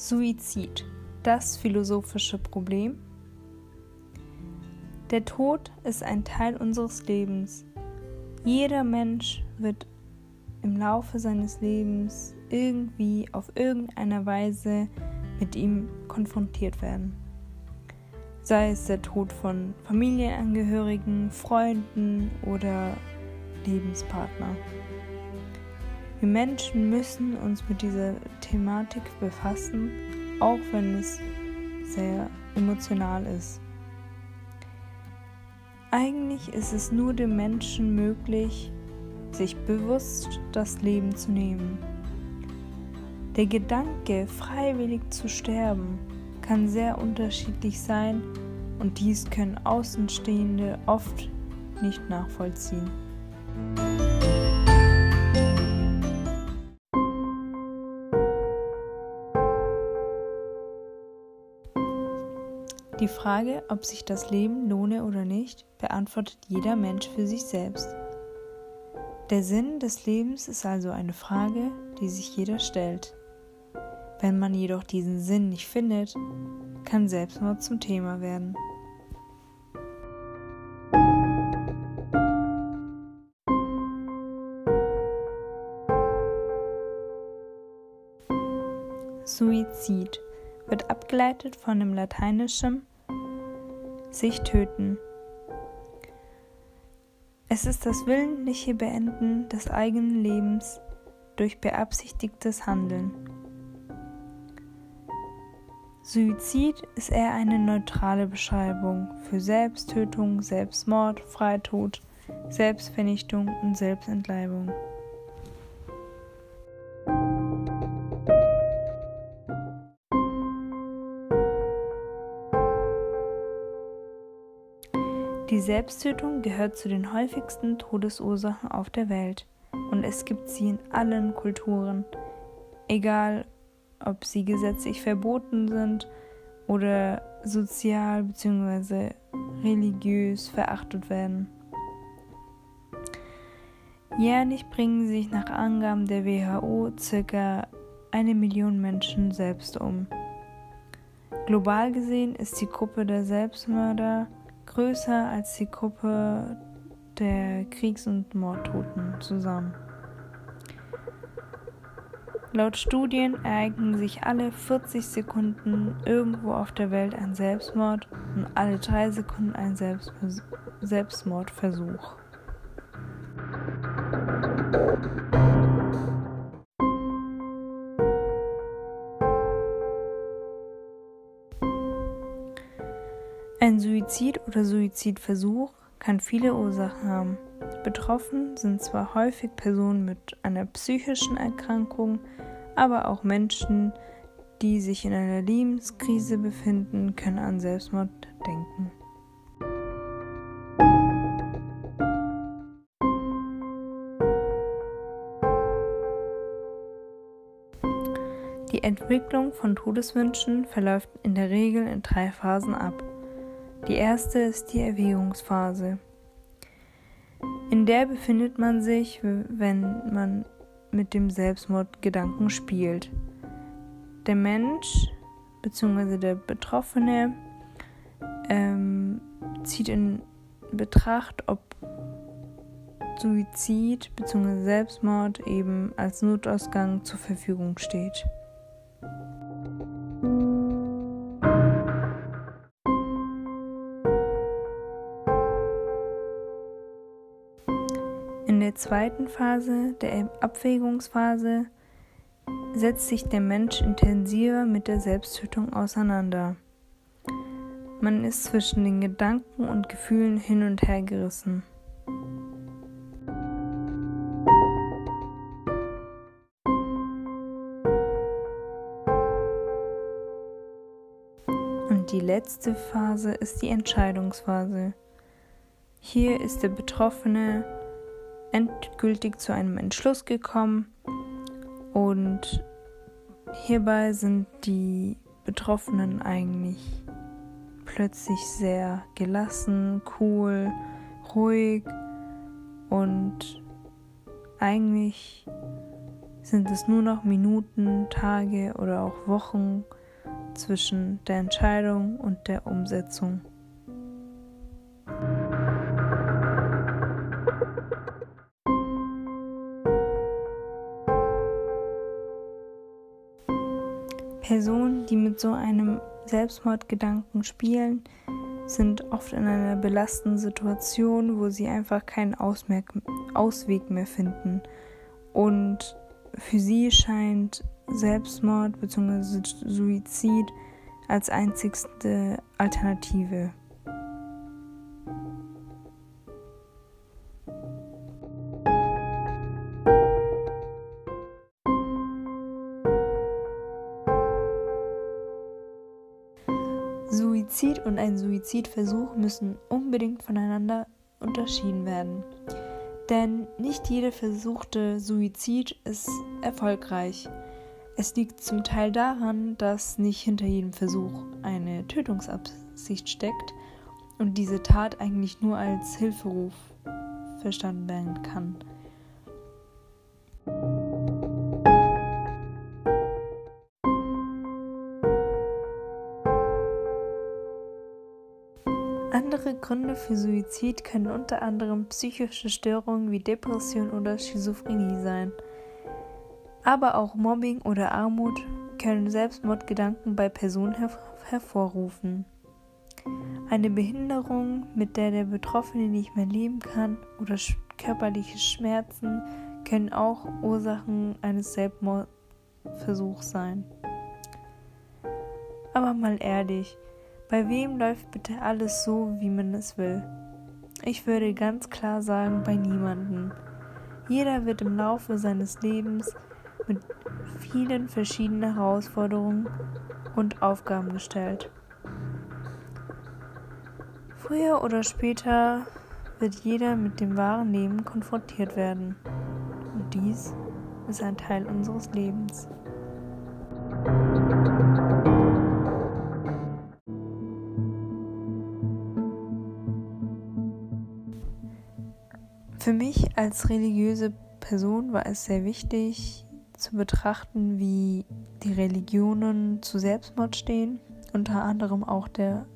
Suizid, das philosophische Problem? Der Tod ist ein Teil unseres Lebens. Jeder Mensch wird im Laufe seines Lebens irgendwie auf irgendeine Weise mit ihm konfrontiert werden. Sei es der Tod von Familienangehörigen, Freunden oder Lebenspartner. Wir Menschen müssen uns mit dieser Thematik befassen, auch wenn es sehr emotional ist. Eigentlich ist es nur dem Menschen möglich, sich bewusst das Leben zu nehmen. Der Gedanke, freiwillig zu sterben, kann sehr unterschiedlich sein und dies können Außenstehende oft nicht nachvollziehen. Die Frage, ob sich das Leben lohne oder nicht, beantwortet jeder Mensch für sich selbst. Der Sinn des Lebens ist also eine Frage, die sich jeder stellt. Wenn man jedoch diesen Sinn nicht findet, kann Selbstmord zum Thema werden. Suizid wird abgeleitet von dem lateinischen sich töten. Es ist das willentliche Beenden des eigenen Lebens durch beabsichtigtes Handeln. Suizid ist eher eine neutrale Beschreibung für Selbsttötung, Selbstmord, Freitod, Selbstvernichtung und Selbstentleibung. Selbsttötung gehört zu den häufigsten Todesursachen auf der Welt und es gibt sie in allen Kulturen, egal ob sie gesetzlich verboten sind oder sozial bzw. religiös verachtet werden. Jährlich bringen sich nach Angaben der WHO ca. eine Million Menschen selbst um. Global gesehen ist die Gruppe der Selbstmörder größer als die Gruppe der Kriegs- und Mordtoten zusammen. Laut Studien ereignen sich alle 40 Sekunden irgendwo auf der Welt ein Selbstmord und alle drei Sekunden ein Selbstmordversuch. Suizid oder Suizidversuch kann viele Ursachen haben. Betroffen sind zwar häufig Personen mit einer psychischen Erkrankung, aber auch Menschen, die sich in einer Lebenskrise befinden, können an Selbstmord denken. Die Entwicklung von Todeswünschen verläuft in der Regel in drei Phasen ab. Die erste ist die Erwägungsphase. In der befindet man sich, wenn man mit dem Selbstmordgedanken spielt. Der Mensch bzw. der Betroffene ähm, zieht in Betracht, ob Suizid bzw. Selbstmord eben als Notausgang zur Verfügung steht. Zweiten Phase, der Abwägungsphase, setzt sich der Mensch intensiver mit der Selbsttötung auseinander. Man ist zwischen den Gedanken und Gefühlen hin und her gerissen. Und die letzte Phase ist die Entscheidungsphase. Hier ist der Betroffene endgültig zu einem Entschluss gekommen und hierbei sind die Betroffenen eigentlich plötzlich sehr gelassen, cool, ruhig und eigentlich sind es nur noch Minuten, Tage oder auch Wochen zwischen der Entscheidung und der Umsetzung. Personen, die mit so einem Selbstmordgedanken spielen, sind oft in einer belastenden Situation, wo sie einfach keinen Ausweg mehr finden. Und für sie scheint Selbstmord bzw. Suizid als einzigste Alternative. Und ein Suizidversuch müssen unbedingt voneinander unterschieden werden. Denn nicht jeder versuchte Suizid ist erfolgreich. Es liegt zum Teil daran, dass nicht hinter jedem Versuch eine Tötungsabsicht steckt und diese Tat eigentlich nur als Hilferuf verstanden werden kann. Andere Gründe für Suizid können unter anderem psychische Störungen wie Depression oder Schizophrenie sein. Aber auch Mobbing oder Armut können Selbstmordgedanken bei Personen her hervorrufen. Eine Behinderung, mit der der Betroffene nicht mehr leben kann, oder körperliche Schmerzen können auch Ursachen eines Selbstmordversuchs sein. Aber mal ehrlich, bei wem läuft bitte alles so, wie man es will? Ich würde ganz klar sagen, bei niemandem. Jeder wird im Laufe seines Lebens mit vielen verschiedenen Herausforderungen und Aufgaben gestellt. Früher oder später wird jeder mit dem wahren Leben konfrontiert werden. Und dies ist ein Teil unseres Lebens. Für mich als religiöse Person war es sehr wichtig zu betrachten, wie die Religionen zu Selbstmord stehen, unter anderem auch der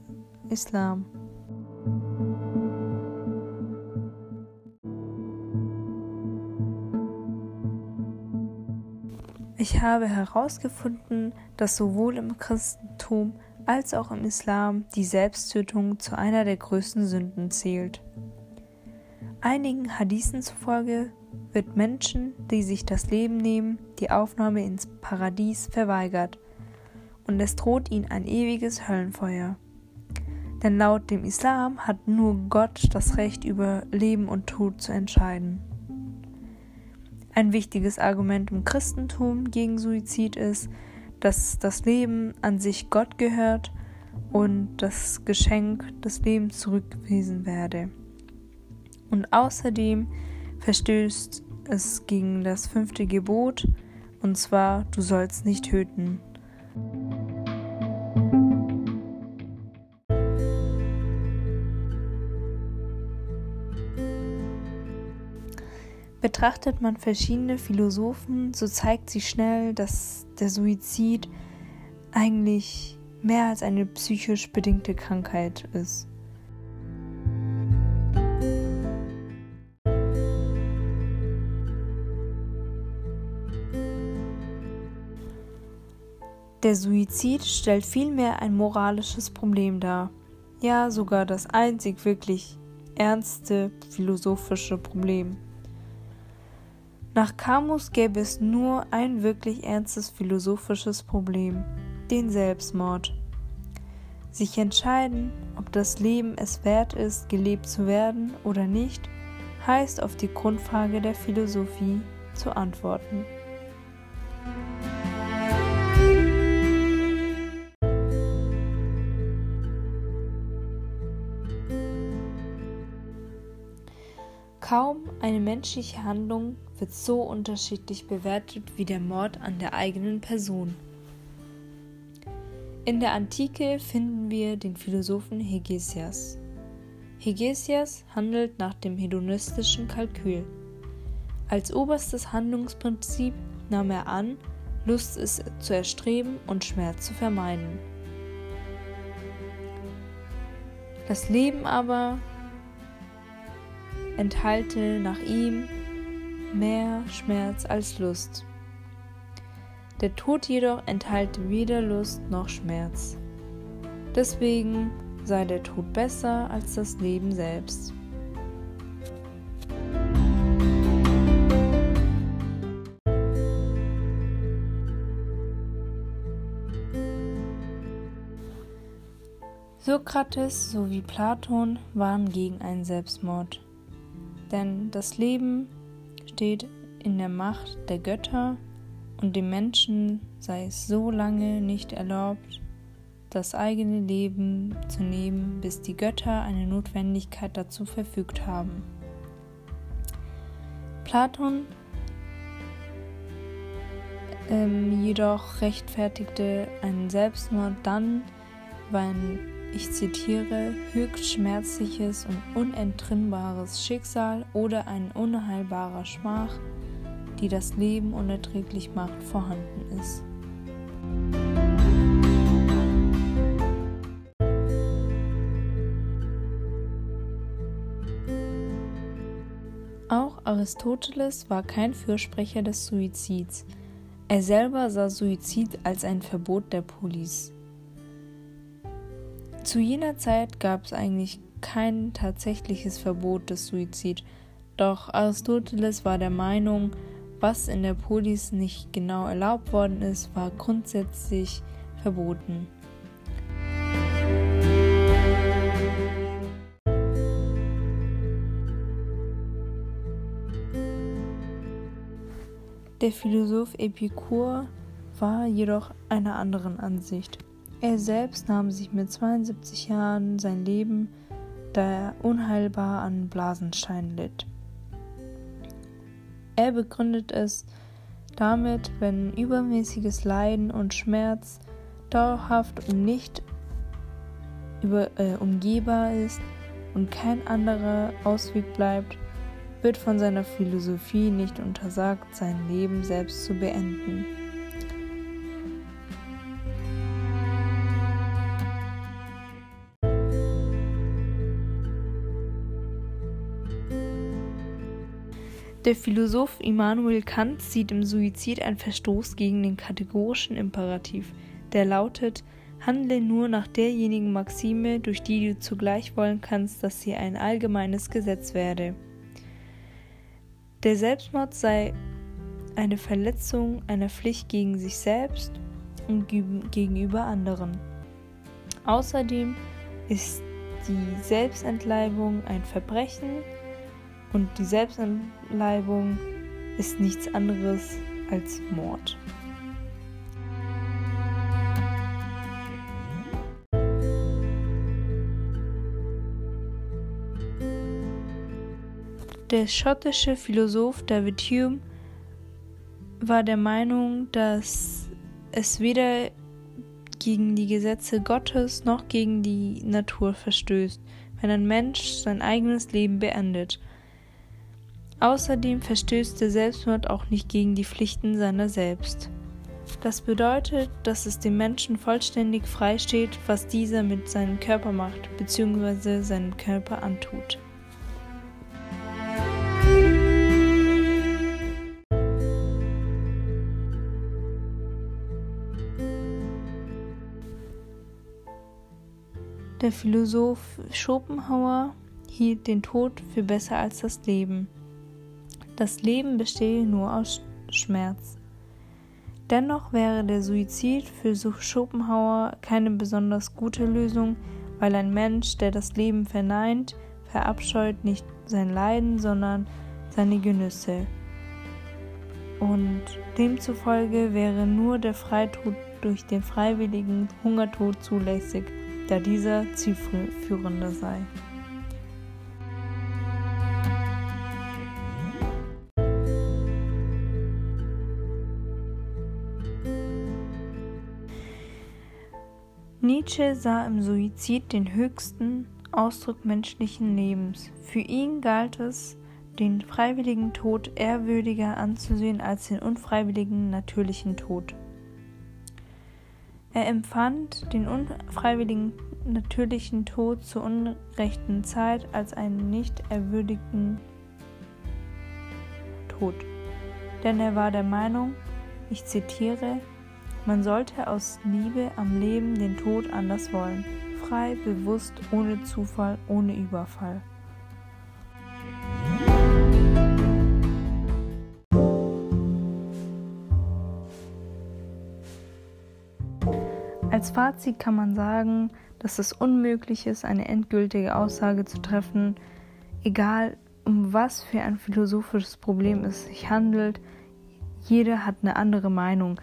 Islam. Ich habe herausgefunden, dass sowohl im Christentum als auch im Islam die Selbsttötung zu einer der größten Sünden zählt. Einigen Hadithen zufolge wird Menschen, die sich das Leben nehmen, die Aufnahme ins Paradies verweigert und es droht ihnen ein ewiges Höllenfeuer. Denn laut dem Islam hat nur Gott das Recht über Leben und Tod zu entscheiden. Ein wichtiges Argument im Christentum gegen Suizid ist, dass das Leben an sich Gott gehört und das Geschenk des Lebens zurückgewiesen werde und außerdem verstößt es gegen das fünfte Gebot, und zwar du sollst nicht töten. Betrachtet man verschiedene Philosophen, so zeigt sich schnell, dass der Suizid eigentlich mehr als eine psychisch bedingte Krankheit ist. Der Suizid stellt vielmehr ein moralisches Problem dar, ja sogar das einzig wirklich ernste philosophische Problem. Nach Camus gäbe es nur ein wirklich ernstes philosophisches Problem, den Selbstmord. Sich entscheiden, ob das Leben es wert ist, gelebt zu werden oder nicht, heißt auf die Grundfrage der Philosophie zu antworten. Kaum eine menschliche Handlung wird so unterschiedlich bewertet wie der Mord an der eigenen Person. In der Antike finden wir den Philosophen Hegesias. Hegesias handelt nach dem hedonistischen Kalkül. Als oberstes Handlungsprinzip nahm er an, Lust ist zu erstreben und Schmerz zu vermeiden. Das Leben aber enthalte nach ihm mehr Schmerz als Lust. Der Tod jedoch enthalte weder Lust noch Schmerz. Deswegen sei der Tod besser als das Leben selbst. Sokrates sowie Platon waren gegen einen Selbstmord. Denn das Leben steht in der Macht der Götter und dem Menschen sei es so lange nicht erlaubt, das eigene Leben zu nehmen, bis die Götter eine Notwendigkeit dazu verfügt haben. Platon ähm, jedoch rechtfertigte einen Selbstmord dann, wenn, ich zitiere, höchst schmerzliches und unentrinnbares Schicksal oder ein unheilbarer Schmach, die das Leben unerträglich macht, vorhanden ist. Auch Aristoteles war kein Fürsprecher des Suizids. Er selber sah Suizid als ein Verbot der Polis. Zu jener Zeit gab es eigentlich kein tatsächliches Verbot des Suizids, doch Aristoteles war der Meinung, was in der Polis nicht genau erlaubt worden ist, war grundsätzlich verboten. Der Philosoph Epikur war jedoch einer anderen Ansicht. Er selbst nahm sich mit 72 Jahren sein Leben, da er unheilbar an Blasenstein litt. Er begründet es damit, wenn übermäßiges Leiden und Schmerz dauerhaft und nicht über, äh, umgehbar ist und kein anderer Ausweg bleibt, wird von seiner Philosophie nicht untersagt, sein Leben selbst zu beenden. Der Philosoph Immanuel Kant sieht im Suizid einen Verstoß gegen den kategorischen Imperativ, der lautet: Handle nur nach derjenigen Maxime, durch die du zugleich wollen kannst, dass sie ein allgemeines Gesetz werde. Der Selbstmord sei eine Verletzung einer Pflicht gegen sich selbst und gegenüber anderen. Außerdem ist die Selbstentleibung ein Verbrechen und die Selbstentleibung ist nichts anderes als Mord. Der schottische Philosoph David Hume war der Meinung, dass es weder gegen die Gesetze Gottes noch gegen die Natur verstößt, wenn ein Mensch sein eigenes Leben beendet. Außerdem verstößt der Selbstmord auch nicht gegen die Pflichten seiner selbst. Das bedeutet, dass es dem Menschen vollständig frei steht, was dieser mit seinem Körper macht bzw. seinem Körper antut. Der Philosoph Schopenhauer hielt den Tod für besser als das Leben. Das Leben bestehe nur aus Schmerz. Dennoch wäre der Suizid für Schopenhauer keine besonders gute Lösung, weil ein Mensch, der das Leben verneint, verabscheut nicht sein Leiden, sondern seine Genüsse. Und demzufolge wäre nur der Freitod durch den freiwilligen Hungertod zulässig da dieser zielführender sei. Nietzsche sah im Suizid den höchsten Ausdruck menschlichen Lebens. Für ihn galt es, den freiwilligen Tod ehrwürdiger anzusehen als den unfreiwilligen natürlichen Tod. Er empfand den unfreiwilligen natürlichen Tod zur unrechten Zeit als einen nicht erwürdigten Tod. Denn er war der Meinung, ich zitiere, man sollte aus Liebe am Leben den Tod anders wollen, frei, bewusst, ohne Zufall, ohne Überfall. Als Fazit kann man sagen, dass es unmöglich ist, eine endgültige Aussage zu treffen, egal um was für ein philosophisches Problem es sich handelt. Jeder hat eine andere Meinung.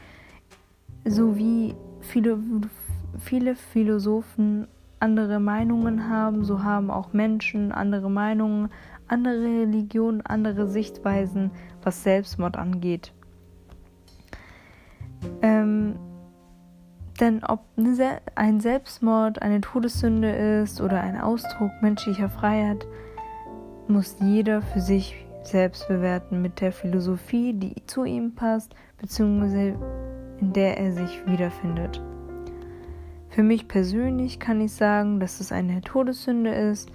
So wie viele, viele Philosophen andere Meinungen haben, so haben auch Menschen andere Meinungen, andere Religionen, andere Sichtweisen, was Selbstmord angeht. Ähm, denn ob ein Selbstmord eine Todessünde ist oder ein Ausdruck menschlicher Freiheit, muss jeder für sich selbst bewerten mit der Philosophie, die zu ihm passt, beziehungsweise in der er sich wiederfindet. Für mich persönlich kann ich sagen, dass es eine Todessünde ist,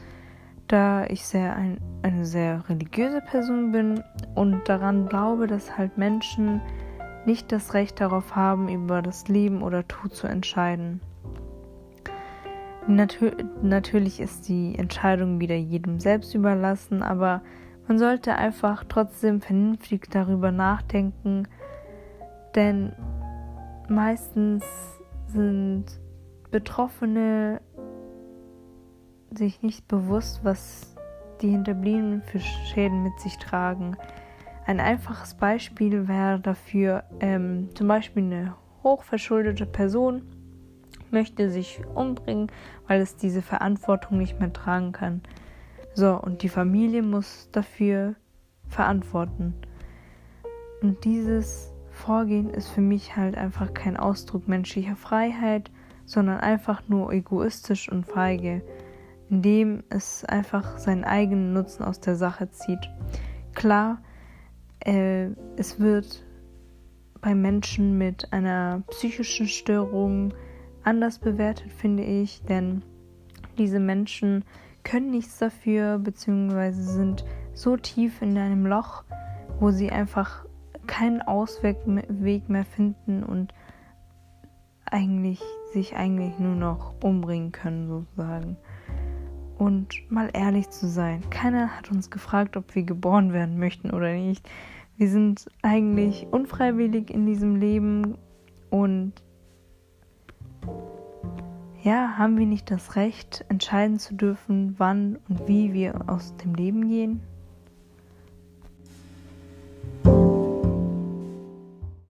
da ich sehr ein, eine sehr religiöse Person bin und daran glaube, dass halt Menschen nicht das Recht darauf haben, über das Leben oder Tod zu entscheiden. Natür natürlich ist die Entscheidung wieder jedem selbst überlassen, aber man sollte einfach trotzdem vernünftig darüber nachdenken, denn meistens sind Betroffene sich nicht bewusst, was die Hinterbliebenen für Schäden mit sich tragen. Ein einfaches Beispiel wäre dafür ähm, zum Beispiel eine hochverschuldete Person möchte sich umbringen, weil es diese Verantwortung nicht mehr tragen kann. So, und die Familie muss dafür verantworten. Und dieses Vorgehen ist für mich halt einfach kein Ausdruck menschlicher Freiheit, sondern einfach nur egoistisch und feige, indem es einfach seinen eigenen Nutzen aus der Sache zieht. Klar, äh, es wird bei Menschen mit einer psychischen Störung anders bewertet, finde ich, denn diese Menschen können nichts dafür, beziehungsweise sind so tief in einem Loch, wo sie einfach keinen Ausweg mehr finden und eigentlich sich eigentlich nur noch umbringen können sozusagen. Und mal ehrlich zu sein, keiner hat uns gefragt, ob wir geboren werden möchten oder nicht. Wir sind eigentlich unfreiwillig in diesem Leben und ja, haben wir nicht das Recht, entscheiden zu dürfen, wann und wie wir aus dem Leben gehen?